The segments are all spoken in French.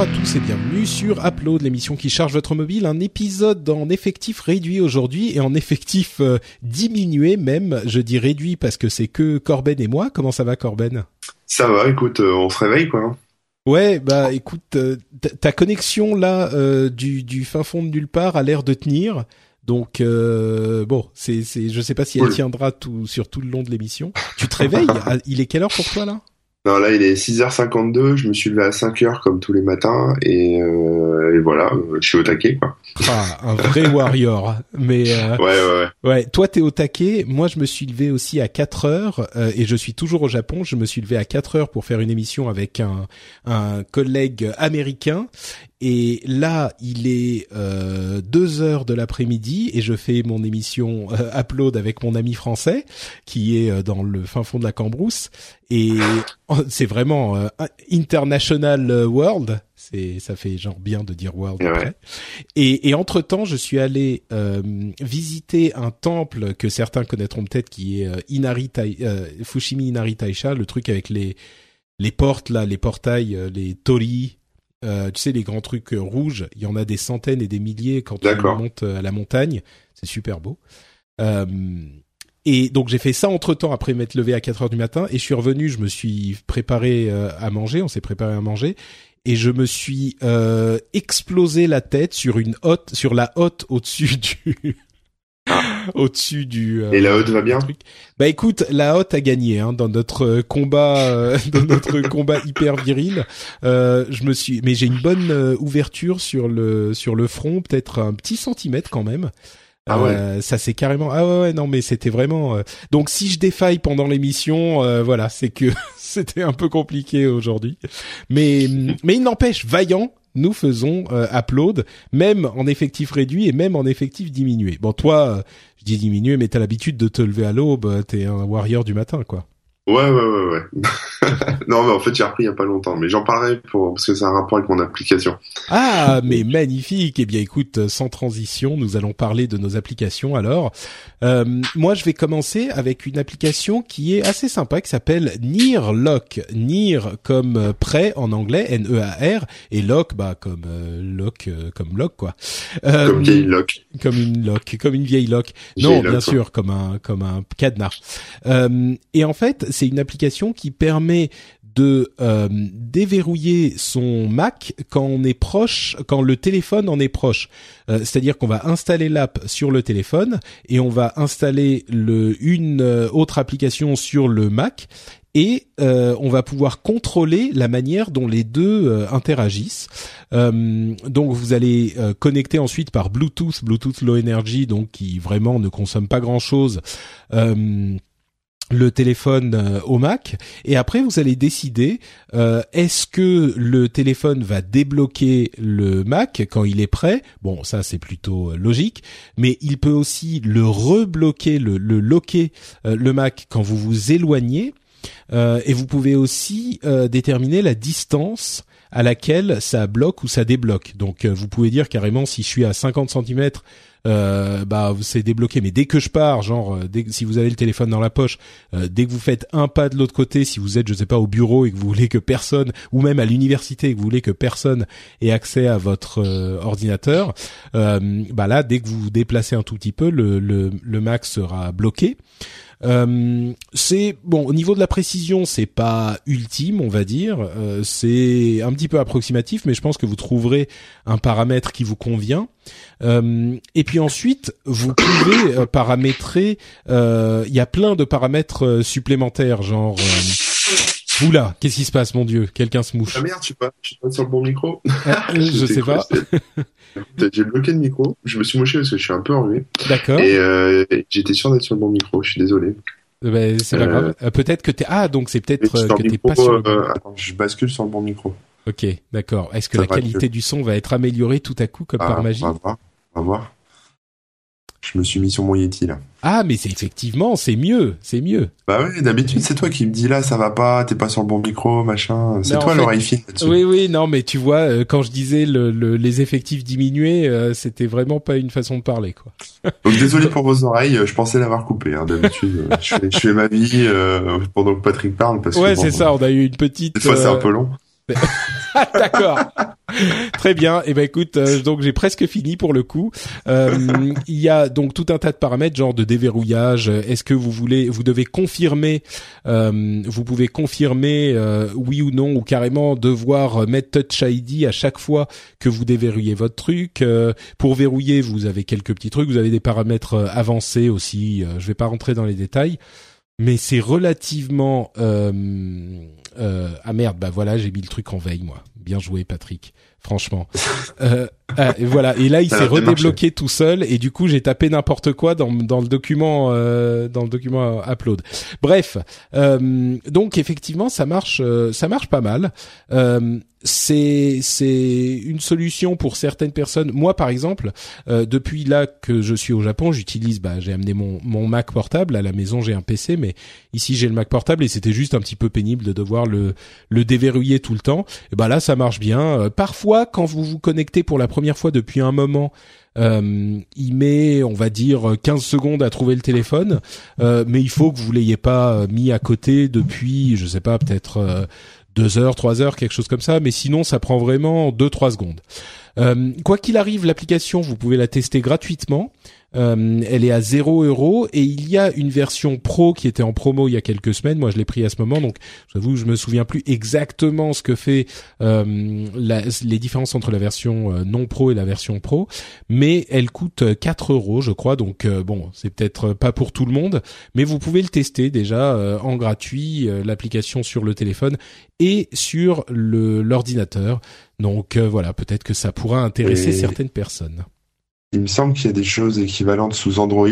Bonjour à tous et bienvenue sur Upload, l'émission qui charge votre mobile. Un épisode en effectif réduit aujourd'hui et en effectif euh, diminué même. Je dis réduit parce que c'est que Corben et moi. Comment ça va Corben? Ça va, écoute, euh, on se réveille quoi. hein. Ouais, bah écoute, euh, ta- connexion là du, du fin fond de nulle part a l'air de tenir. Donc bon, c'est c'est je sais pas si elle tiendra tout sur tout le long de l'émission. Tu te réveilles? Ah, Il est quelle heure pour toi là? Non, là il est 6h52, je me suis levé à 5h comme tous les matins et, euh, et voilà, euh, je suis au taquet quoi. Ah, un vrai warrior. Mais euh, Ouais, ouais, ouais. Ouais, toi t'es au taquet. Moi, je me suis levé aussi à 4 heures euh, et je suis toujours au Japon. Je me suis levé à 4 heures pour faire une émission avec un, un collègue américain. Et là, il est euh, 2 heures de l'après-midi et je fais mon émission euh, upload avec mon ami français qui est euh, dans le fin fond de la Cambrousse. Et c'est vraiment euh, international euh, world. C'est ça fait genre bien de dire world Ouais. après. Et, et entre temps, je suis allé euh, visiter un temple que certains connaîtront peut-être, qui est Inari Tai- Fushimi Inari Taisha, le truc avec les les portes là, les portails, les tori, euh, tu sais les grands trucs euh, rouges. Il y en a des centaines et des milliers quand on monte euh, à la montagne. C'est super beau. Euh, et donc j'ai fait ça entre temps après m'être levé à 4 heures du matin et je suis revenu, je me suis préparé euh, à manger, on s'est préparé à manger et je me suis euh, explosé la tête sur une hotte, sur la hotte au-dessus du, au-dessus du. euh, Et la hotte va bien truc. Bah écoute, la hotte a gagné hein, dans notre combat, euh, dans notre combat hyper viril. Euh, je me suis, mais j'ai une bonne euh, ouverture sur le sur le front, peut-être un petit centimètre quand même. Ah ouais. Euh, ça c'est carrément ah ouais, ouais non mais c'était vraiment euh, donc si je défaille pendant l'émission euh, voilà c'est que c'était un peu compliqué aujourd'hui mais mais il n'empêche vaillant nous faisons euh, upload même en effectif réduit et même en effectif diminué. Bon toi euh, je dis diminué mais t'as l'habitude de te lever à l'aube euh, t'es un warrior du matin quoi Ouais, ouais, ouais, ouais. non, mais en fait j'ai repris il y a pas longtemps, mais j'en parlerai pour parce que c'est un rapport avec mon application. Ah, mais magnifique. Eh bien, écoute, sans transition, nous allons parler de nos applications. Alors, euh, moi, je vais commencer avec une application qui est assez sympa, qui s'appelle Near Lock. Near comme euh, prêt en anglais, N-E-A-R, et Lock, bah comme euh, lock, euh, comme lock quoi. Euh, Comme vieille lock. comme une lock, comme une vieille lock. Vieille non, lock, bien quoi. sûr, comme un comme un cadenas. Euh, et en fait, c'est une application qui permet de euh, déverrouiller son Mac quand on est proche, quand le téléphone en est proche. Euh, C'est-à-dire qu'on va installer l'app sur le téléphone et on va installer le une euh, autre application sur le Mac et on va pouvoir contrôler la manière dont les deux interagissent. Donc vous allez connecter ensuite par Bluetooth, Bluetooth Low Energy, donc qui vraiment ne consomme pas grand chose. Le téléphone euh, au Mac. Et après vous allez décider euh, est-ce que le téléphone va débloquer le Mac quand il est prêt? Bon ça c'est plutôt euh, logique. Mais il peut aussi le rebloquer le, le loquer le Mac quand vous vous éloignez. Et vous pouvez aussi déterminer la distance à laquelle ça bloque ou ça débloque. Donc euh, vous pouvez dire carrément si je suis à 50 cm, euh, bah c'est débloqué. Mais dès que je pars, genre euh, si vous avez le téléphone dans la poche, euh, dès que vous faites un pas de l'autre côté, si vous êtes je sais pas au bureau et que vous voulez que personne, ou même à l'université et que vous voulez que personne ait accès à votre ordinateur, bah là dès que vous vous déplacez un tout petit peu, le Mac sera bloqué. Euh, c'est bon au niveau de la précision, c'est pas ultime, on va dire. Euh, c'est un petit peu approximatif, mais je pense que vous trouverez un paramètre qui vous convient. Euh, et puis ensuite, vous pouvez euh, paramétrer. euh, Il y a plein de paramètres supplémentaires, genre. Euh, Oula, qu'est-ce qui se passe, mon Dieu? Quelqu'un se mouche. Ah merde, je suis pas, je suis pas sur le bon micro. Euh, je sais pas. J'ai bloqué le micro. Je me suis mouché parce que je suis un peu enrhumé. D'accord. Et euh, j'étais sûr d'être sur le bon micro. Je suis désolé. Ben, c'est pas grave. peut-être que t'es ah donc c'est peut-être que t'es pas sur. attends, je bascule sur le bon micro. Ok, d'accord. Est-ce que la qualité du son va être améliorée tout à coup comme par ah, magie? On va voir. On va voir. Je me suis mis sur mon Yeti là. Ah mais c'est effectivement c'est mieux, c'est mieux. Bah oui, d'habitude c'est toi qui me dis là ça va pas, t'es pas sur le bon micro, machin. C'est toi l'oreille fine là-dessus. Oui oui non mais tu vois euh, quand je disais le, les effectifs diminués, euh, c'était vraiment pas une façon de parler quoi. Donc désolé pour vos oreilles, je pensais l'avoir coupé. Hein, d'habitude je, fais, je, fais, ma vie euh, pendant que Patrick parle parce ouais, que. Ouais c'est ça, on a eu une petite. Des fois c'est un peu long. D'accord. Très bien. Et eh ben écoute, euh, donc j'ai presque fini pour le coup. Euh, il y a donc tout un tas de paramètres, genre de déverrouillage. Est-ce que vous voulez, vous devez confirmer, euh, vous pouvez confirmer oui ou non, ou carrément devoir mettre Touch ID à chaque fois que vous déverrouillez votre truc. pour verrouiller, vous avez quelques petits trucs. Vous avez des paramètres avancés aussi. je vais pas rentrer dans les détails mais c'est relativement euh, euh, ah merde bah voilà j'ai mis le truc en veille moi. Bien joué Patrick franchement euh, ah, et voilà et là il s'est redébloqué tout seul et du coup j'ai tapé n'importe quoi dans, dans le document euh, dans le document upload bref euh, donc effectivement ça marche euh, ça marche pas mal c'est c'est une solution pour certaines personnes. Moi, par exemple, euh, depuis là que je suis au Japon, j'utilise. Bah, j'ai amené mon mon Mac portable à la maison. J'ai un PC, mais ici j'ai le Mac portable et c'était juste un petit peu pénible de devoir le le déverrouiller tout le temps. Et bah là, ça marche bien. Euh, quand vous vous connectez pour la première fois depuis un moment. Euh, il met, on va dire, 15 secondes à trouver le téléphone, euh, mais il faut que vous l'ayez pas mis à côté depuis, je sais pas, peut-être deux heures, trois heures, quelque chose comme ça. Mais sinon, ça prend vraiment deux, trois secondes. Euh, quoi qu'il arrive, l'application, vous pouvez la tester gratuitement. Euh, elle est à 0 euros et il y a une version pro qui était en promo il y a quelques semaines. Moi, je l'ai pris à ce moment, donc j'avoue, je me souviens plus exactement ce que fait euh, la, les différences entre la version euh, non pro et la version pro, mais elle coûte 4 euros, je crois. Donc bon, c'est peut-être pas pour tout le monde, mais vous pouvez le tester déjà en gratuit, l'application sur le téléphone et sur l'ordinateur. Donc voilà, peut-être que ça pourra intéresser certaines personnes. Il me semble qu'il y a des choses équivalentes sous Android,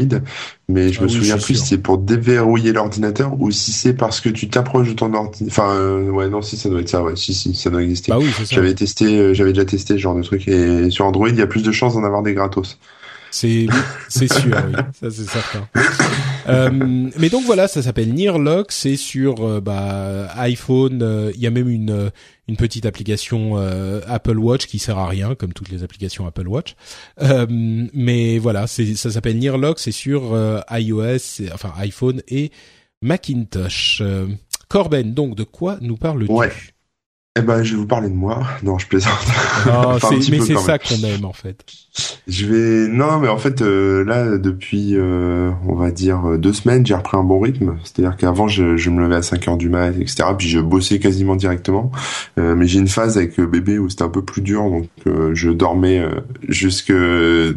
mais je ah me souviens plus si c'est pour déverrouiller l'ordinateur ou si c'est parce que tu t'approches de ton ordinateur. Enfin, euh, ouais, non, si ça doit être ça, ouais, si, si, ça doit exister. Bah oui, j'avais testé, euh, j'avais déjà testé ce genre de truc et sur Android, il y a plus de chances d'en avoir des gratos. C'est c'est sûr, oui. ça c'est certain. Euh, mais donc voilà, ça s'appelle Nearlock, c'est sur euh, bah, iPhone. Euh, il y a même une une petite application Apple Watch qui sert à rien, comme toutes les applications Apple Watch. mais voilà, c'est ça s'appelle Nearlock, c'est sur iOS, enfin iPhone et Macintosh. Corben, donc de quoi nous parles-tu? Ouais. Eh ben, je vais vous parler de moi. Non, je plaisante. mais c'est ça qu'on aime en fait. Je vais non, mais en fait euh, là depuis euh, on va dire euh, deux semaines, j'ai repris un bon rythme. C'est-à-dire qu'avant je, je, me levais à 5 heures du mat, etc. Puis je bossais quasiment directement. mais j'ai une phase avec bébé où c'était un peu plus dur, donc je dormais jusque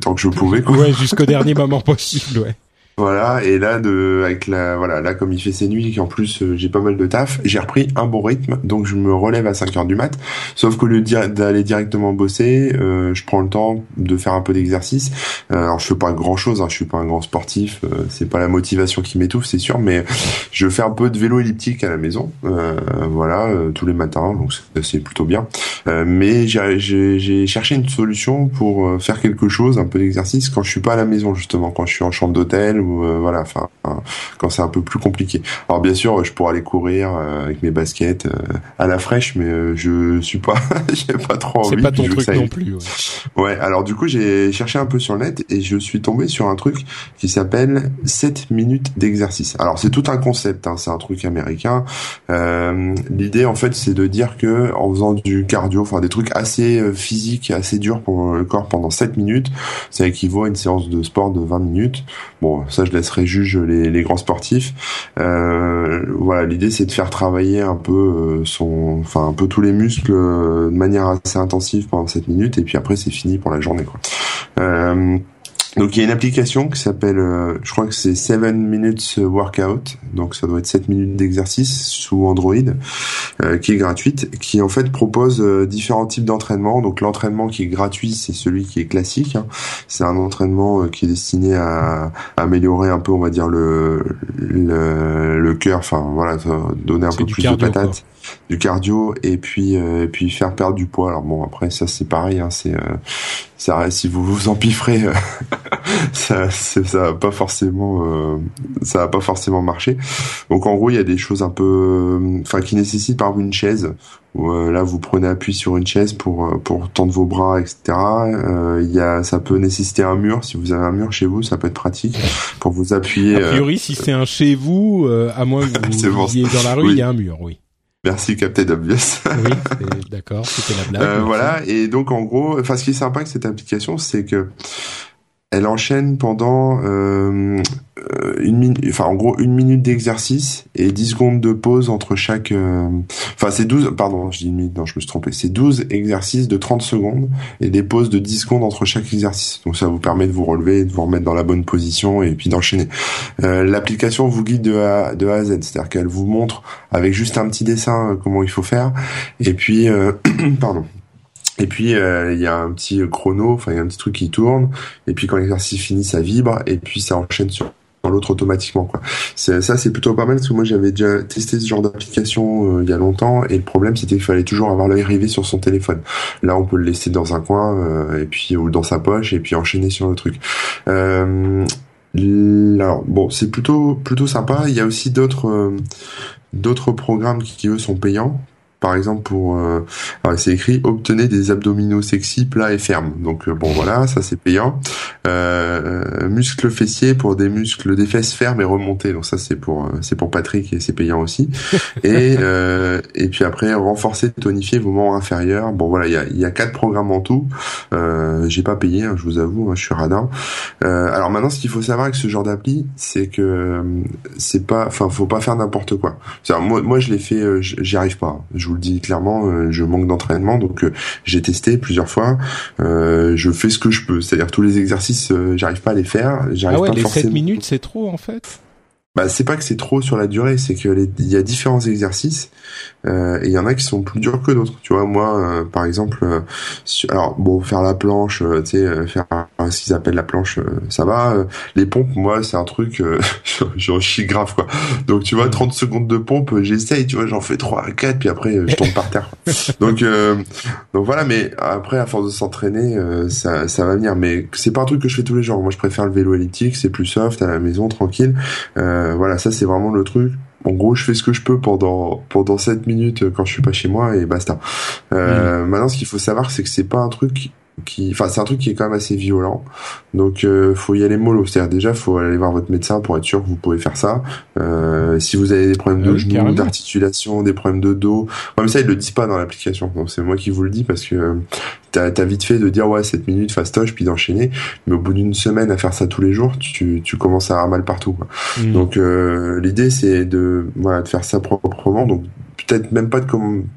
tant que je pouvais. Quoi. Ouais, jusqu'au dernier moment possible. Ouais. Voilà, et là de avec la voilà, là comme il fait ses nuits et qu'en plus euh, j'ai pas mal de taf, j'ai repris un bon rythme, donc je me relève à 5 heures du mat. Sauf qu'au lieu d'aller directement bosser, euh, je prends le temps de faire un peu d'exercice. Euh, alors je fais pas grand chose, hein, je suis pas un grand sportif, c'est pas la motivation qui m'étouffe, c'est sûr, mais je fais un peu de vélo elliptique à la maison, voilà, tous les matins, donc c'est plutôt bien. mais j'ai cherché une solution pour faire quelque chose, un peu d'exercice quand je suis pas à la maison justement, quand je suis en chambre d'hôtel ou euh, voilà, enfin quand c'est un peu plus compliqué. Alors bien sûr, je pourrais aller courir euh, avec mes baskets euh, à la fraîche, mais je suis pas, j'ai pas trop envie. C'est pas ton truc non plus. Ouais. Alors du coup, j'ai cherché un peu sur le net et je suis tombé sur un truc qui s'appelle 7 minutes d'exercice. Alors c'est tout un concept, hein, c'est un truc américain. L'idée en fait, c'est de dire que en faisant du cardio, enfin des trucs assez physiques, assez durs pour le corps pendant 7 minutes, ça équivaut à une séance de sport de 20 minutes. Bon, ça je laisserai juge les, grands sportifs. Euh, voilà, l'idée c'est de faire travailler un peu euh, son, enfin un peu tous les muscles euh, de manière assez intensive pendant 7 minutes et puis après c'est fini pour la journée. Donc il y a une application qui s'appelle, euh, je crois que c'est 7 minutes workout, donc ça doit être 7 minutes d'exercice sous Android, euh, qui est gratuite, qui en fait propose euh, différents types d'entraînement. Donc l'entraînement qui est gratuit, c'est celui qui est classique. Hein. C'est un entraînement qui est destiné à, améliorer un peu, on va dire le le, le cœur, enfin voilà, donner un peu plus de patate du cardio et puis et puis faire perdre du poids. Alors bon après ça c'est pareil, hein, c'est ça si vous vous empifferez ça, ça va pas forcément, euh, ça va pas forcément marcher. Donc en gros, il y a des choses un peu, euh, enfin qui nécessitent par exemple une chaise. Où, euh, là, vous prenez appui sur une chaise pour pour tendre vos bras, etc. Il y a, ça peut nécessiter un mur. Si vous avez un mur chez vous, ça peut être pratique pour vous appuyer. A priori, si c'est un chez vous, à moins que vous viviez dans la rue, il y a un mur, oui. Merci Captain Obvious. oui, d'accord, c'était la blague. Euh, voilà, et donc en gros, enfin ce qui est sympa avec cette application, c'est que elle enchaîne pendant euh, une minute, enfin en gros une minute d'exercice et 10 secondes de pause entre chaque. Euh, enfin c'est 12, pardon, je dis une minute, je me suis trompé. C'est 12 exercices de 30 secondes et des pauses de 10 secondes entre chaque exercice. Donc ça vous permet de vous relever, de vous remettre dans la bonne position et puis d'enchaîner. Euh, L'application vous guide de A, de A à Z, c'est-à-dire qu'elle vous montre avec juste un petit dessin euh, comment il faut faire et puis pardon et puis euh, il y a un petit chrono, enfin il y a un petit truc qui tourne. Et puis quand l'exercice finit, ça vibre et puis ça enchaîne sur l'autre automatiquement quoi. ça c'est plutôt pas mal parce que moi j'avais déjà testé ce genre d'application euh, il y a longtemps et le problème c'était qu'il fallait toujours avoir l'œil rivé sur son téléphone. Là on peut le laisser dans un coin euh, et puis ou dans sa poche et puis enchaîner sur le truc. Euh, alors bon c'est plutôt plutôt sympa. Il y a aussi d'autres d'autres programmes qui eux sont payants par exemple pour euh, c'est écrit obtenez des abdominaux sexy plats et fermes. Donc euh, bon voilà ça c'est payant. Euh, muscles fessiers pour des muscles des fesses fermes et remontés donc ça c'est pour euh, c'est pour Patrick et c'est payant aussi. Et euh, et puis après renforcer tonifier vos membres inférieurs. Bon voilà il y a il y a quatre programmes en tout. Euh, j'ai pas payé hein, je vous avoue hein, je suis radin. Alors maintenant ce qu'il faut savoir avec ce genre d'appli c'est que c'est pas enfin faut pas faire n'importe quoi. Moi moi je l'ai fait j'y arrive pas. Je vous le dis clairement, euh, je manque d'entraînement, donc euh, j'ai testé plusieurs fois. Euh, je fais ce que je peux, c'est-à-dire tous les exercices, j'arrive pas à les faire. J'arrive ah ouais, les 7 minutes, c'est trop en fait. Bah c'est pas que c'est trop sur la durée, c'est que il y a différents exercices euh, et il y en a qui sont plus durs que d'autres. Tu vois, moi, euh, par exemple, euh, alors bon, faire la planche, tu sais, faire ce qu'ils appellent la planche, ça va. les pompes, moi, c'est un truc, j'en chie grave quoi. Donc tu vois, 30 secondes de pompe, j'essaye, tu vois, j'en fais 3 à 4, puis après je tombe par terre. Donc donc voilà, mais après à force de s'entraîner, ça ça va venir. Mais c'est pas un truc que je fais tous les jours. Moi, je préfère le vélo elliptique, c'est plus soft à la maison, tranquille. voilà, ça c'est vraiment le truc en gros, je fais ce que je peux pendant pendant 7 minutes quand je suis pas chez moi et basta. Euh, Maintenant, ce qu'il faut savoir, c'est que c'est pas un truc qui, enfin, c'est un truc qui est quand même assez violent. Donc, euh, faut y aller mollo. C'est-à-dire déjà, faut aller voir votre médecin pour être sûr que vous pouvez faire ça. Euh, si vous avez des problèmes de ah genoux, d'articulation, des problèmes de dos, comme ça, ils le disent pas dans l'application. Donc, c'est moi qui vous le dis parce que t'as as vite fait de dire ouais 7 minutes fastoche puis d'enchaîner. Mais au bout d'une semaine à faire ça tous les jours, tu, tu commences à avoir mal partout. Quoi. Mmh. Donc, euh, l'idée c'est de voilà de faire ça proprement. Donc peut-être même pas de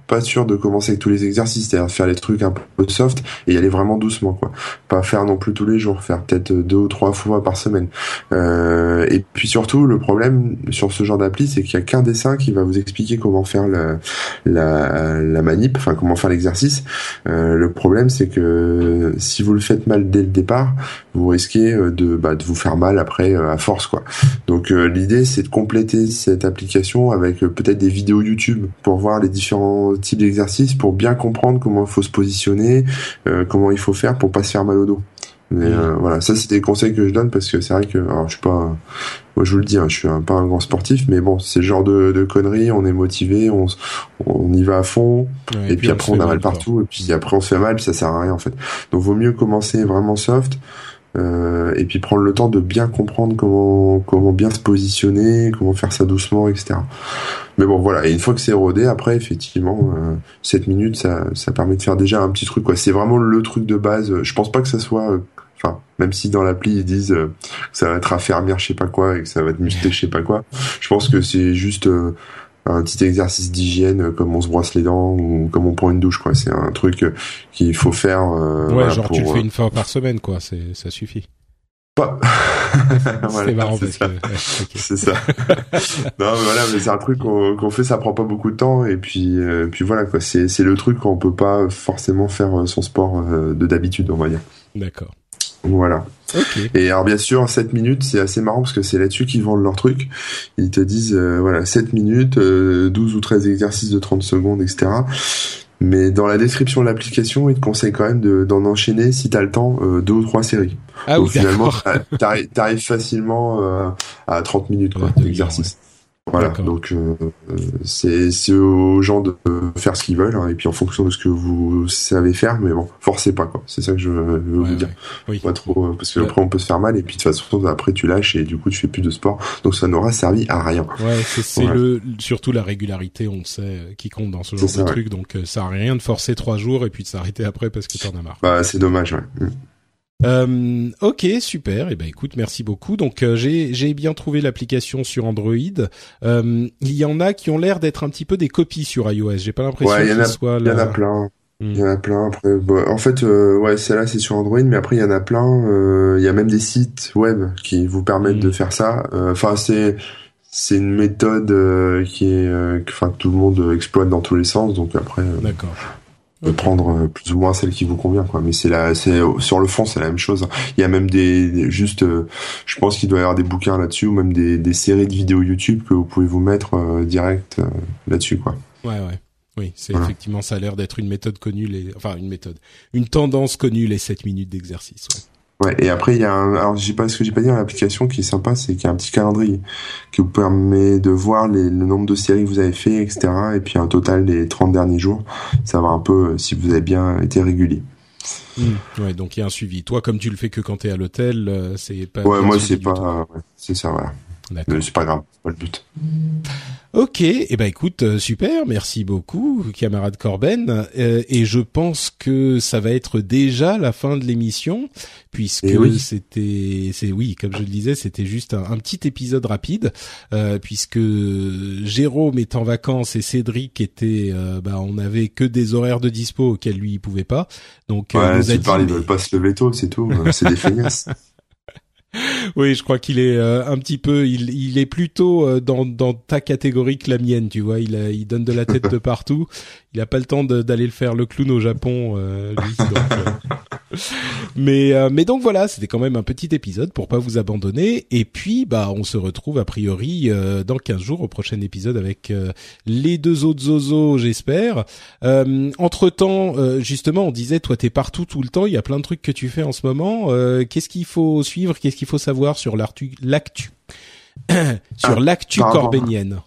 pas sûr de commencer avec tous les exercices, c'est-à-dire faire les trucs un peu soft et y aller vraiment doucement quoi. Pas faire non plus tous les jours, faire peut-être deux ou trois fois par semaine. Euh, et puis surtout le problème sur ce genre d'appli, c'est qu'il y a qu'un dessin qui va vous expliquer comment faire la la, la manip, enfin comment faire l'exercice. Euh, le problème c'est que si vous le faites mal dès le départ, vous risquez euh, de bah, de vous faire mal après euh, à force quoi. Donc euh, l'idée c'est de compléter cette application avec peut-être des vidéos YouTube pour voir les différents types d'exercices, pour bien comprendre comment il faut se positionner, euh, comment il faut faire pour pas se faire mal au dos. Mais euh, voilà, ça c'est des conseils que je donne parce que c'est vrai que alors je suis pas, moi je vous le dis, hein, je suis un, pas un grand sportif, mais bon c'est le genre de, de conneries, on est motivé, on, on y va à fond, et, puis, après on a mal partout, et puis après on se fait mal, puis ça sert à rien en fait. Donc vaut mieux commencer vraiment soft. Euh, et puis prendre le temps de bien comprendre comment comment bien se positionner, comment faire ça doucement, etc. Mais bon, voilà. Et une fois que c'est rodé, après, effectivement, euh, 7 minutes, ça, ça permet de faire déjà un petit truc. quoi. C'est vraiment le truc de base. Je pense pas que ça soit... Euh, enfin, même si dans l'appli, ils disent euh, que ça va être affermir je sais pas quoi et que ça va être muscler je sais pas quoi. Je pense que c'est juste... Euh, un petit exercice d'hygiène comme on se brosse les dents ou comme on prend une douche quoi c'est un truc qu'il faut faire ouais genre tu le fais une fois par semaine quoi c'est ça suffit Pas. voilà, c'est marrant parce ça. que c'est ça. non, mais voilà, mais c'est un truc qu'on fait, ça prend pas beaucoup de temps et puis euh, puis voilà quoi. C'est c'est le truc qu'on peut pas forcément faire euh, son sport euh, de d'habitude, on va dire. D'accord. Voilà. Ok. Et alors bien sûr, 7 minutes, c'est assez marrant parce que c'est là-dessus qu'ils vendent leur truc. Ils te disent, euh, voilà, 7 minutes, euh, 12 ou 13 exercices de 30 secondes, etc. Mais dans la description de l'application, ils te conseillent quand même de- d'en enchaîner, si t'as le temps, euh, deux ou trois séries. Ah Donc oui, finalement, t'arrives facilement euh, à 30 minutes quoi, Ouais, de d'exercice. Voilà, donc euh, c'est aux gens de faire ce qu'ils veulent, hein, et puis en fonction de ce que vous savez faire, mais bon, forcez pas quoi. C'est ça que je veux vous dire. ouais. Oui. Pas trop, euh, parce que Ouais. après on peut se faire mal, et puis de toute façon après tu lâches et du coup tu fais plus de sport, donc ça n'aura servi à rien. Ouais, c'est le surtout la régularité, on le sait, euh, qui compte dans ce genre de truc. Donc ça a rien de forcer trois jours et puis de s'arrêter après parce que t'en as marre. Bah c'est dommage, ouais. Mm. Euh, ok, super. Et ben écoute, merci beaucoup. Donc euh, j'ai j'ai bien trouvé l'application sur Android. Euh, il y en a qui ont l'air d'être un petit peu des copies sur iOS. J'ai pas l'impression Ouais, qu'ils a- soient Il y en a plein. Mm. Il y en a plein. Après, bah, en fait, ouais, celle-là c'est sur Android, mais après il y en a plein. Il y a même des sites web qui vous permettent Mm. de faire ça. Enfin, c'est c'est une méthode qui est, que- enfin, que tout le monde exploite dans tous les sens. Donc après, D'accord. De prendre euh, plus ou moins celle qui vous convient quoi mais c'est la c'est sur le fond c'est la même chose il y a même des, des- juste euh, je pense qu'il doit y avoir des bouquins là-dessus ou même des, des séries de vidéos YouTube que vous pouvez vous mettre euh, direct euh, là-dessus quoi Ouais, ouais. Oui, c'est Voilà. effectivement ça a l'air d'être une méthode connue, les, enfin une méthode, une tendance connue les 7 minutes d'exercice. Ouais. Ouais et après il y a un, alors j'ai pas ce que j'ai pas dit dans l'application qui est sympa c'est qu'il y a un petit calendrier qui vous permet de voir les, le nombre de séries que vous avez fait etc et puis un total des 30 derniers jours savoir un peu euh, si vous avez bien été régulier Mm. Ouais, donc il y a un suivi. Toi, comme tu le fais que quand t'es à l'hôtel, euh, c'est pas. ouais moi c'est pas euh, ouais, c'est ça voilà. Mais c'est pas grave pas le but Ok, et ben écoute, euh, super, merci beaucoup, camarade Corben. Euh, et je pense que ça va être déjà la fin de l'émission, puisque Eh oui. c'était, c'est oui, comme je le disais, c'était juste un, un petit épisode rapide, euh, puisque Jérôme est en vacances et Cédric était, euh, bah, on avait que des horaires de dispo auxquels lui il pouvait pas. Donc, euh, Ouais, nous a dit, ils veulent pas se lever tôt, c'est tout. C'est des feignasses. Oui, je crois qu'il est euh, un petit peu, il, il est plutôt euh, dans, dans ta catégorie que la mienne, tu vois. Il, a, il donne de la tête de partout. Il a pas le temps d'aller le faire le clown au Japon, euh, lui. euh. mais euh, mais donc voilà, c'était quand même un petit épisode pour pas vous abandonner. Et puis bah on se retrouve a priori euh, dans 15 jours au prochain épisode avec les deux autres zozos, j'espère. Entre temps, justement, on disait toi t'es partout tout le temps. Il y a plein de trucs que tu fais en ce moment. Qu'est-ce qu'il faut suivre? Qu'est-ce qu'il faut savoir sur l'actu l'actu sur Ah, l'actu corbénienne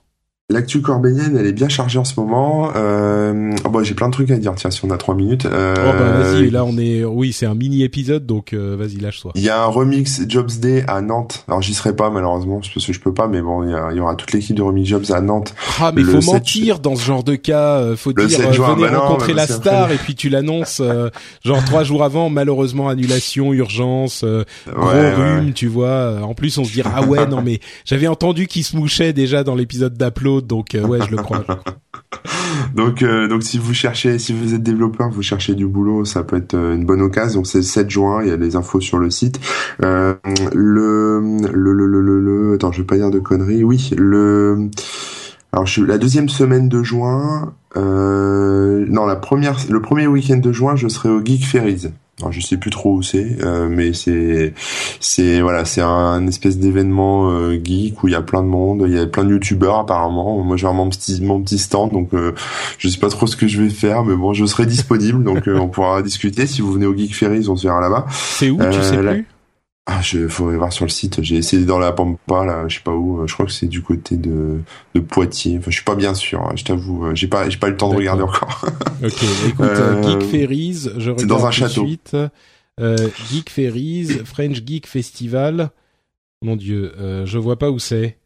L'actu corbénienne, elle est bien chargée en ce moment. Euh... oh, bon, j'ai plein de trucs à dire. Tiens, si on a trois minutes. Euh... Oh bah vas-y, là on est, oui c'est un mini épisode donc euh, vas-y lâche-toi. Il y a un remix Jobs Day à Nantes. Alors j'y serai pas malheureusement parce que je peux pas, mais bon, il y, a- il y aura toute l'équipe de remix Jobs à Nantes. Ah mais Le faut 7 mentir dans ce genre de cas, euh, faut Le dire 7 euh, venez bah rencontrer bah la star et puis tu l'annonces euh, genre trois jours avant, malheureusement annulation, urgence, euh, gros Ouais, ouais. rhume, tu vois. En plus on se dira ah ouais non mais j'avais entendu qu'il se mouchait déjà dans l'épisode donc euh, ouais je le crois. Donc, euh, donc si vous cherchez, si vous êtes développeur, vous cherchez du boulot, ça peut être euh, une bonne occasion. Donc c'est le 7 juin, il y a les infos sur le site. Le, le, le, le, le, attends, je vais pas dire de conneries. Oui, le, alors je, la deuxième semaine de juin, euh, non la première, le premier week-end de juin, je serai au Geek Ferries. Alors je sais plus trop où c'est, euh, mais c'est c'est voilà, c'est un, espèce d'événement euh, geek où il y a plein de monde, il y a plein de youtubeurs apparemment. Moi j'ai vraiment mon petit mon petit stand, donc euh, je sais pas trop ce que je vais faire, mais bon, je serai disponible, donc euh, on pourra discuter. Si vous venez au Geek Ferries, on se verra là-bas. C'est où tu sais plus? Ah, je faudrait voir sur le site. J'ai essayé dans la Pampa là, je sais pas où. Je crois que c'est du côté de de Poitiers. Enfin, je suis pas bien sûr. hein, je t'avoue, euh, j'ai pas j'ai pas eu le temps de regarder encore. Ok, écoute euh, Euh, Geek Ferries, je regarde dans un tout de château. suite. Euh, Geek Ferries, French Geek Festival. Mon Dieu, euh, je vois pas où c'est.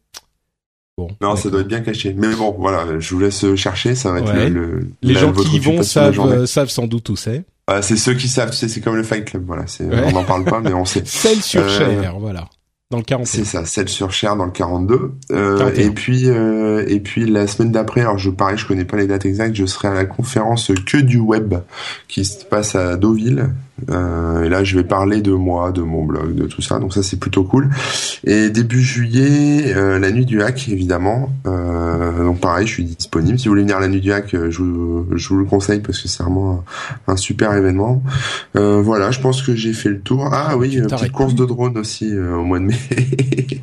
Bon. non, ça doit être bien caché. Mais bon, voilà, je vous laisse chercher. Ça va être Ouais. le, le- Les gens qui y vont savent, savent sans doute où c'est. C'est ceux qui savent. tu sais, C'est comme le Fight Club. Voilà, c'est Ouais. on n'en parle pas, mais on sait. Celle sur Euh, Cher, voilà. Dans le 41. C'est ça, celle sur Cher dans le 42. Euh, 41. et puis euh, et puis la semaine d'après, alors je pareil, je connais pas les dates exactes, je serai à la conférence que du web qui se passe à Deauville. Euh, et là, je vais parler de moi, de mon blog, de tout ça. Donc ça, c'est plutôt cool. Et début juillet, euh, la nuit du hack, évidemment. Euh, donc pareil, je suis disponible. Si vous voulez venir à la nuit du hack, je vous, je vous le conseille parce que c'est vraiment un, super événement. voilà, je pense que j'ai fait le tour. Ah oui, une petite course de drone aussi au mois de mai.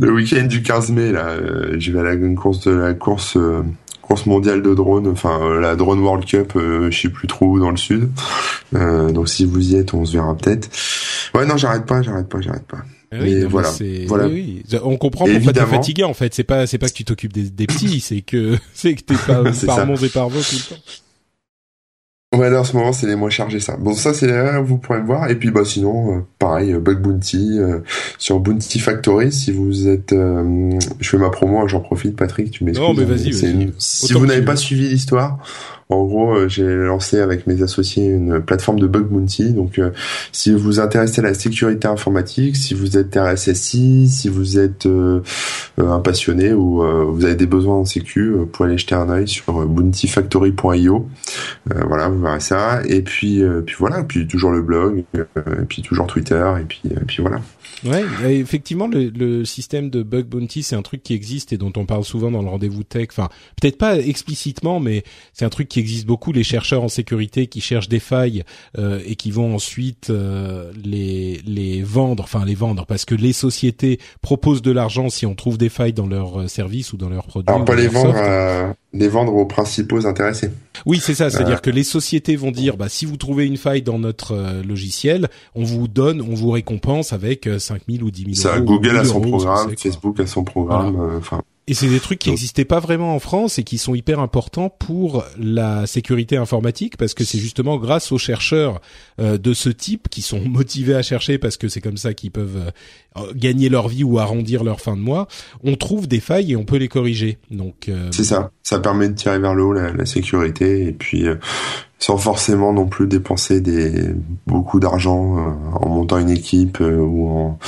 le week-end du 15 mai, là, je vais à la une course de la course course mondiale de drone, enfin euh, la Drone World Cup, euh, je sais plus trop où dans le sud. Euh, donc si vous y êtes, on se verra peut-être. Ouais, non, j'arrête pas, j'arrête pas, j'arrête pas. Eh oui, voilà, voilà. Oui, On comprend pourquoi t'es fatigué en fait. C'est pas, c'est pas que tu t'occupes des, des petits, c'est que c'est que t'es pas par monde et par vos tout le temps. Ouais, là, en ce moment, c'est les moins chargés, ça. Bon, ça, c'est là vous pourrez voir. Et puis, bah, sinon, euh, pareil, euh, Bug Bounty, euh, sur Bounty Factory, si vous êtes, je fais ma promo, j'en profite, Patrick, tu m'excuses. Non, mais vas-y, vas Si vous n'avez pas suivi l'histoire, en gros, euh, j'ai lancé avec mes associés une plateforme de bug bounty. Donc, euh, si vous vous intéressez à la sécurité informatique, si vous êtes RSSI, si vous êtes euh, un passionné ou vous avez des besoins en sécu, vous pouvez aller jeter un œil sur bountyfactory.io. voilà, vous verrez ça. Et puis, puis voilà, puis toujours le blog, et puis toujours Twitter, et puis, et puis voilà. Ouais, effectivement, le, le, système de bug bounty, c'est un truc qui existe et dont on parle souvent dans le rendez-vous tech. Enfin, peut-être pas explicitement, mais c'est un truc qui existe beaucoup. Les chercheurs en sécurité qui cherchent des failles euh, et qui vont ensuite euh, les les vendre, enfin les vendre, parce que les sociétés proposent de l'argent si on trouve des failles dans leurs euh, services ou dans leurs produits. Alors pas les vendre, les vendre aux principaux intéressés. Oui, c'est ça. C'est-à-dire que les sociétés vont dire, bah si vous trouvez une faille dans notre logiciel, on vous donne, on vous récompense avec 5000 ou 10 000 ça, Google a son programme, Facebook a son programme, enfin. Et c'est des trucs qui n'existaient pas vraiment en France et qui sont hyper importants pour la sécurité informatique parce que c'est justement grâce aux chercheurs euh, de ce type qui sont motivés à chercher parce que c'est comme ça qu'ils peuvent euh, gagner leur vie ou arrondir leur fin de mois, on trouve des failles et on peut les corriger. Donc euh, c'est ça, ça permet de tirer vers le haut la, sécurité et puis sans forcément non plus dépenser des beaucoup d'argent en montant une équipe ou en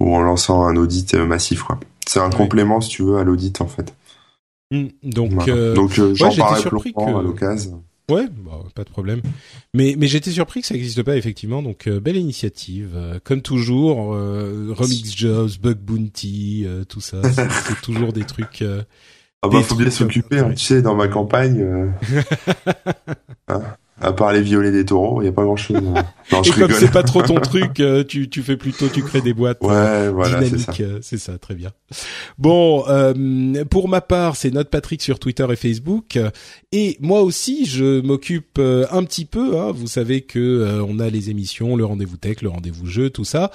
ou en lançant un audit massif quoi. C'est un complément, si tu veux, à l'audit, en fait. Hmm, donc, euh, donc euh, j'en ouais, que... à l'occasion. Ouais, bah, pas de problème. Mais mais j'étais surpris que ça n'existe pas effectivement. Donc euh, belle initiative, euh, comme toujours. Remix Jobs, Bug Bounty, tout ça, c'est toujours des trucs. ah bah faut bien s'occuper. Hein, tu sais, dans ma campagne. hein à part les violer des taureaux, il y a pas grand chose. Hein. Non, je Et comme c'est pas trop ton truc, euh, tu, tu fais plutôt, tu crées des boîtes ouais, voilà, dynamiques. Euh, c'est ça. très bien. Bon, euh, pour ma part, c'est notre Patrick sur Twitter et Facebook. Et moi aussi, je m'occupe un petit peu. Hein. Vous savez que on a les émissions, le rendez-vous tech, le rendez-vous jeu, tout ça.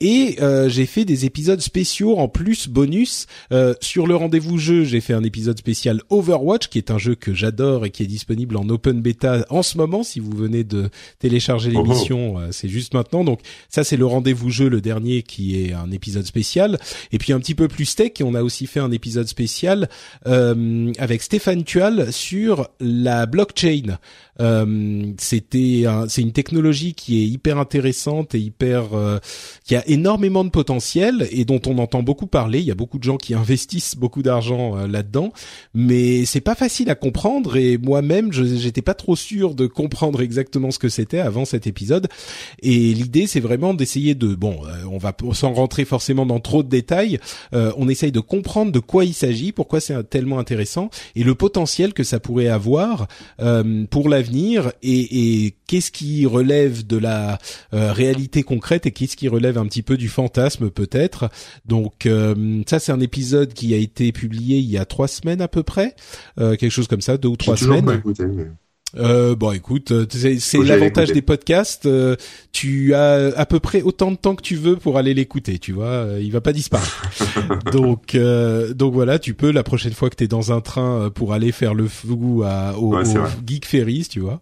Et euh, j'ai fait des épisodes spéciaux en plus bonus euh, sur le rendez-vous jeu. J'ai fait un épisode spécial Overwatch, qui est un jeu que j'adore et qui est disponible en open bêta en ce moment. Si vous venez de télécharger oh, oh. l'émission, euh, c'est juste maintenant. Donc ça, c'est le rendez-vous jeu, le dernier, qui est un épisode spécial. Et puis un petit peu plus tech, on a aussi fait un épisode spécial avec Stéphane Tual sur la blockchain. Euh, c'était c'est une technologie qui est hyper intéressante et hyper euh, qui a énormément de potentiel et dont on entend beaucoup parler. Il y a beaucoup de gens qui investissent beaucoup d'argent euh, là-dedans, mais c'est pas facile à comprendre et moi-même j'étais pas trop sûr de comprendre exactement ce que c'était avant cet épisode. Et l'idée c'est vraiment d'essayer de bon, on va sans rentrer forcément dans trop de détails, on essaye de comprendre de quoi il s'agit, pourquoi c'est tellement intéressant et le potentiel que ça pourrait avoir pour la et, qu'est-ce qui relève de la euh, réalité concrète et qu'est-ce qui relève un petit peu du fantasme peut-être. Donc euh, ça c'est un épisode qui a été publié il y a trois semaines à peu près, euh, quelque chose comme ça, deux ou trois semaines. Euh, bon, écoute, c'est l'avantage des podcasts. tu as à peu près autant de temps que tu veux pour aller l'écouter. Tu vois, il va pas disparaître. donc, donc voilà, tu peux la prochaine fois que t'es dans un train pour aller faire le fou à, au, Geek Ferries, tu vois.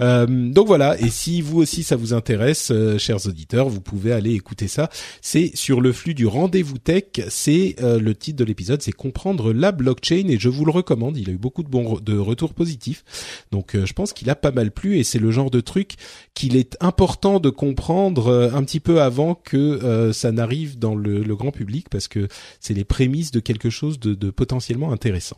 Euh, donc voilà, et si vous aussi ça vous intéresse, euh, chers auditeurs, vous pouvez aller écouter ça. C'est sur le flux du rendez-vous tech. C'est euh, le titre de l'épisode, c'est comprendre la blockchain et je vous le recommande. Il a eu beaucoup de bons retours positifs, donc je pense qu'il a pas mal plu et c'est le genre de truc qu'il est important de comprendre un petit peu avant que ça n'arrive dans le, grand public parce que c'est les prémices de quelque chose de potentiellement intéressant.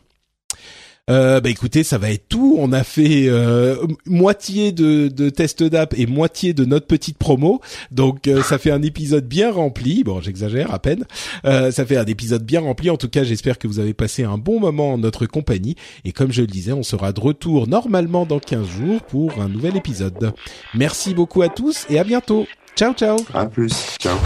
Euh, bah écoutez, ça va être tout. On a fait euh, moitié de, de test d'app et moitié de notre petite promo, donc euh, ça fait un épisode bien rempli. Bon, j'exagère à peine. Euh, ça fait un épisode bien rempli. En tout cas, j'espère que vous avez passé un bon moment en notre compagnie. Et comme je le disais, on sera de retour normalement dans 15 jours pour un nouvel épisode. Merci beaucoup à tous et à bientôt. Ciao, ciao. À plus. Ciao.